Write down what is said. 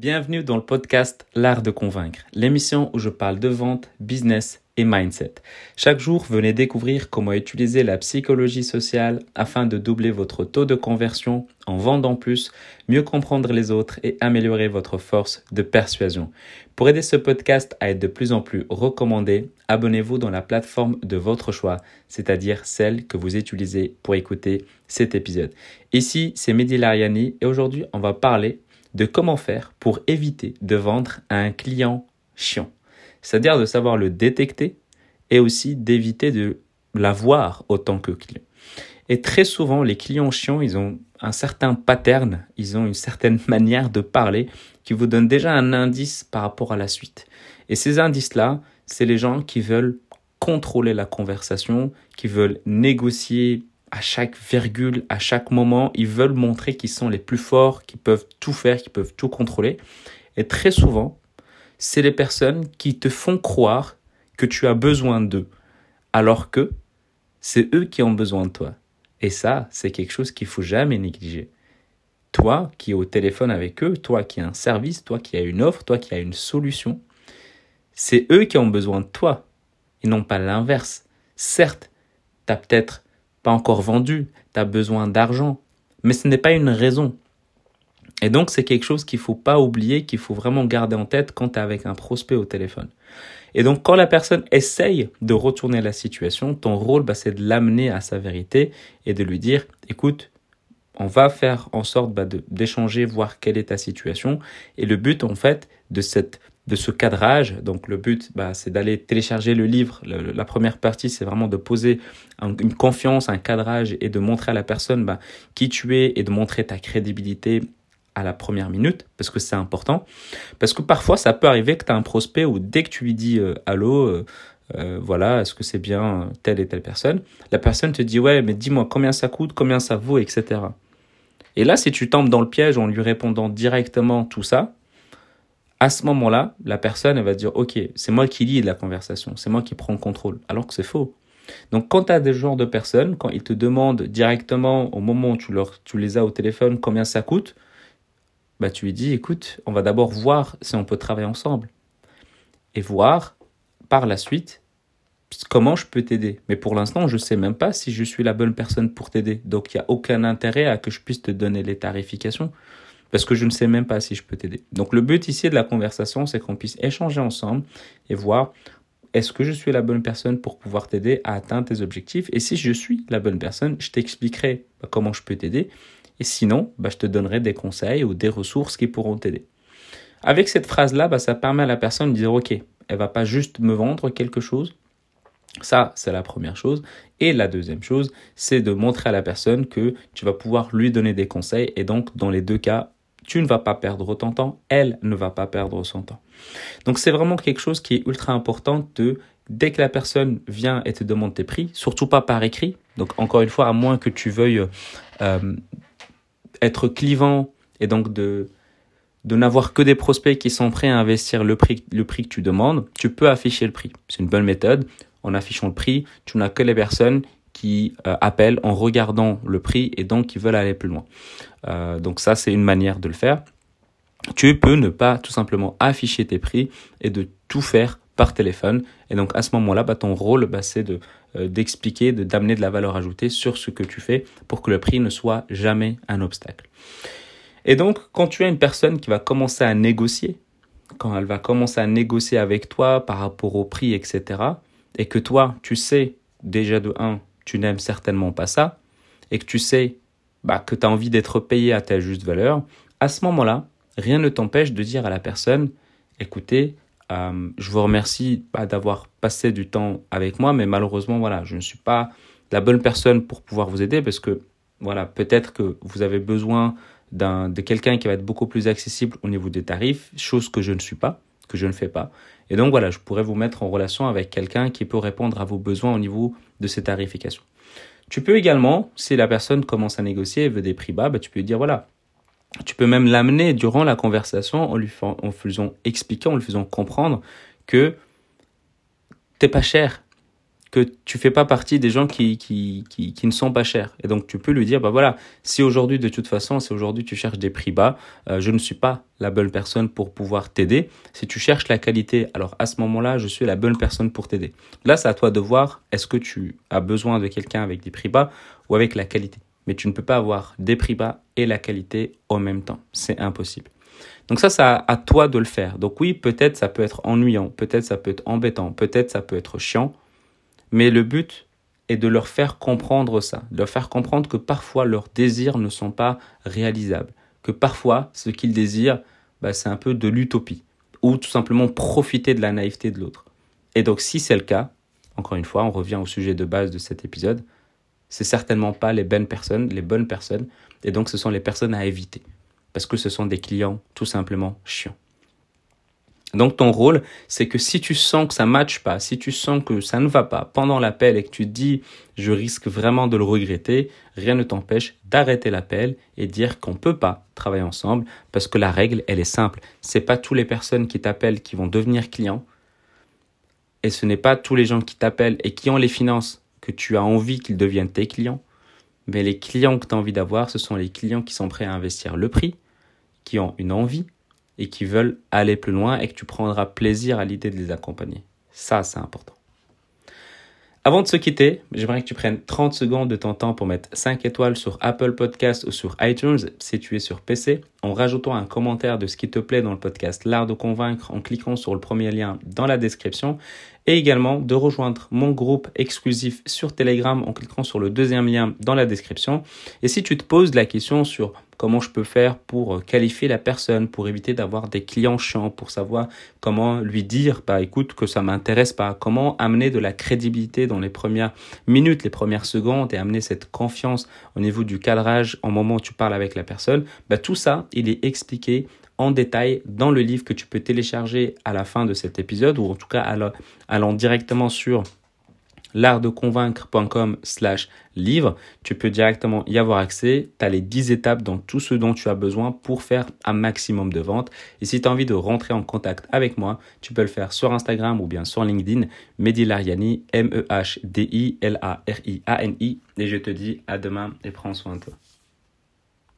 Bienvenue dans le podcast L'Art de Convaincre, l'émission où je parle de vente, business et mindset. Chaque jour, venez découvrir comment utiliser la psychologie sociale afin de doubler votre taux de conversion en vendant plus, mieux comprendre les autres et améliorer votre force de persuasion. Pour aider ce podcast à être de plus en plus recommandé, abonnez-vous dans la plateforme de votre choix, c'est-à-dire celle que vous utilisez pour écouter cet épisode. Ici, c'est Mehdi Lariani et aujourd'hui, on va parler de comment faire pour éviter de vendre à un client chiant. C'est-à-dire de savoir le détecter et aussi d'éviter de l'avoir autant que client. Et très souvent, les clients chiants, ils ont un certain pattern, ils ont une certaine manière de parler qui vous donne déjà un indice par rapport à la suite. Et ces indices-là, c'est les gens qui veulent contrôler la conversation, qui veulent négocier à chaque virgule, à chaque moment, ils veulent montrer qu'ils sont les plus forts, qu'ils peuvent tout faire, qu'ils peuvent tout contrôler. Et très souvent, c'est les personnes qui te font croire que tu as besoin d'eux, alors que c'est eux qui ont besoin de toi. Et ça, c'est quelque chose qu'il faut jamais négliger. Toi qui es au téléphone avec eux, toi qui as un service, toi qui as une offre, toi qui as une solution, c'est eux qui ont besoin de toi et non pas l'inverse. Certes, tu as peut-être pas encore vendu, tu as besoin d'argent, mais ce n'est pas une raison. Et donc, c'est quelque chose qu'il faut pas oublier, qu'il faut vraiment garder en tête quand tu es avec un prospect au téléphone. Et donc, quand la personne essaye de retourner la situation, ton rôle, bah, c'est de l'amener à sa vérité et de lui dire, écoute, on va faire en sorte bah, d'échanger, voir quelle est ta situation. Et le but, en fait, de cette de ce cadrage. Donc le but, bah, c'est d'aller télécharger le livre. la première partie, c'est vraiment de poser une confiance, un cadrage et de montrer à la personne bah, qui tu es et de montrer ta crédibilité à la première minute, parce que c'est important. Parce que parfois, ça peut arriver que tu as un prospect où dès que tu lui dis euh, allô, euh, euh, voilà, est-ce que c'est bien telle et telle personne, la personne te dit ouais, mais dis-moi combien ça coûte, combien ça vaut, etc. Et là, si tu tombes dans le piège en lui répondant directement tout ça, à ce moment-là, la personne elle va dire OK, c'est moi qui lis la conversation, c'est moi qui prends le contrôle, alors que c'est faux. Donc quand tu as des genres de personnes, quand ils te demandent directement au moment où tu, les as au téléphone combien ça coûte, bah tu lui dis écoute, on va d'abord voir si on peut travailler ensemble et voir par la suite comment je peux t'aider. Mais pour l'instant, je ne sais même pas si je suis la bonne personne pour t'aider. Donc il n'y a aucun intérêt à que je puisse te donner les tarifications parce que je ne sais même pas si je peux t'aider. Donc le but ici de la conversation, c'est qu'on puisse échanger ensemble et voir est-ce que je suis la bonne personne pour pouvoir t'aider à atteindre tes objectifs? Et si je suis la bonne personne, je t'expliquerai bah, comment je peux t'aider. Et sinon, bah, je te donnerai des conseils ou des ressources qui pourront t'aider. Avec cette phrase-là, bah, ça permet à la personne de dire, OK, elle va pas juste me vendre quelque chose. Ça, c'est la première chose. Et la deuxième chose, c'est de montrer à la personne que tu vas pouvoir lui donner des conseils. Et donc, dans les deux cas, tu ne vas pas perdre ton temps, elle ne va pas perdre son temps. Donc c'est vraiment quelque chose qui est ultra important de dès que la personne vient et te demande tes prix, surtout pas par écrit. Donc encore une fois, à moins que tu veuilles euh, être clivant et donc de de n'avoir que des prospects qui sont prêts à investir le prix, le prix que tu demandes, tu peux afficher le prix. C'est une bonne méthode. En affichant le prix, tu n'as que les personnes euh, appellent en regardant le prix et donc qui veulent aller plus loin. Euh, donc ça, c'est une manière de le faire. Tu peux ne pas tout simplement afficher tes prix et de tout faire par téléphone. Et donc à ce moment-là, bah, ton rôle, bah, c'est de euh, d'expliquer, de d'amener de la valeur ajoutée sur ce que tu fais pour que le prix ne soit jamais un obstacle. Et donc quand tu as une personne qui va commencer à négocier, quand elle va commencer à négocier avec toi par rapport au prix, etc., et que toi, tu sais déjà de 1 tu n'aimes certainement pas ça, et que tu sais bah, que tu as envie d'être payé à ta juste valeur, à ce moment-là, rien ne t'empêche de dire à la personne, écoutez, euh, je vous remercie bah, d'avoir passé du temps avec moi, mais malheureusement, voilà, je ne suis pas la bonne personne pour pouvoir vous aider parce que, voilà, peut-être que vous avez besoin de quelqu'un qui va être beaucoup plus accessible au niveau des tarifs, chose que je ne suis pas, que je ne fais pas. Et donc voilà, je pourrais vous mettre en relation avec quelqu'un qui peut répondre à vos besoins au niveau de ces tarifications. Tu peux également, si la personne commence à négocier et veut des prix bas, bah, tu peux lui dire voilà. Tu peux même l'amener durant la conversation en lui en faisant expliquer, en lui faisant comprendre que t'es pas cher, que tu fais pas partie des gens qui, qui, qui, qui, ne sont pas chers. Et donc tu peux lui dire, bah voilà, si aujourd'hui de toute façon, si aujourd'hui tu cherches des prix bas, euh, je ne suis pas la bonne personne pour pouvoir t'aider. Si tu cherches la qualité, alors à ce moment-là, je suis la bonne personne pour t'aider. Là, c'est à toi de voir, est-ce que tu as besoin de quelqu'un avec des prix bas ou avec la qualité. Mais tu ne peux pas avoir des prix bas et la qualité en même temps. C'est impossible. Donc ça, c'est à toi de le faire. Donc oui, peut-être ça peut être ennuyant, peut-être ça peut être embêtant, peut-être ça peut être chiant, mais le but est de leur faire comprendre ça, de leur faire comprendre que parfois leurs désirs ne sont pas réalisables, que parfois ce qu'ils désirent, bah, c'est un peu de l'utopie, ou tout simplement profiter de la naïveté de l'autre. Et donc si c'est le cas, encore une fois, on revient au sujet de base de cet épisode, c'est certainement pas les bonnes personnes, les bonnes personnes, et donc ce sont les personnes à éviter, parce que ce sont des clients tout simplement chiants. Donc ton rôle, c'est que si tu sens que ça matche pas, si tu sens que ça ne va pas pendant l'appel et que tu te dis je risque vraiment de le regretter, rien ne t'empêche d'arrêter l'appel et dire qu'on peut pas travailler ensemble parce que la règle, elle est simple. C'est pas toutes les personnes qui t'appellent qui vont devenir clients et ce n'est pas tous les gens qui t'appellent et qui ont les finances que tu as envie qu'ils deviennent tes clients. Mais les clients que tu as envie d'avoir, ce sont les clients qui sont prêts à investir le prix, qui ont une envie, et qui veulent aller plus loin et que tu prendras plaisir à l'idée de les accompagner. Ça, c'est important. Avant de se quitter, j'aimerais que tu prennes 30 secondes de ton temps pour mettre 5 étoiles sur Apple Podcast ou sur iTunes si tu es sur PC, en rajoutant un commentaire de ce qui te plaît dans le podcast L'Art de Convaincre en cliquant sur le premier lien dans la description et également de rejoindre mon groupe exclusif sur Telegram en cliquant sur le deuxième lien dans la description. Et si tu te poses la question sur comment je peux faire pour euh, qualifier la personne, pour éviter d'avoir des clients chiants, pour savoir comment lui dire, bah écoute, que ça m'intéresse pas, comment amener de la crédibilité dans les premières minutes, les premières secondes et amener cette confiance au niveau du cadrage au moment où tu parles avec la personne, bah tout ça, il est expliqué en détail dans le livre que tu peux télécharger à la fin de cet épisode ou en tout cas allant directement sur l'artdeconvaincre.com slash livre. Tu peux directement y avoir accès. Tu as les 10 étapes dans tout ce dont tu as besoin pour faire un maximum de ventes. Et si tu as envie de rentrer en contact avec moi, tu peux le faire sur Instagram ou bien sur LinkedIn. Mehdi Lariani, M-E-H-D-I-L-A-R-I-A-N-I. Et je te dis à demain et prends soin de toi.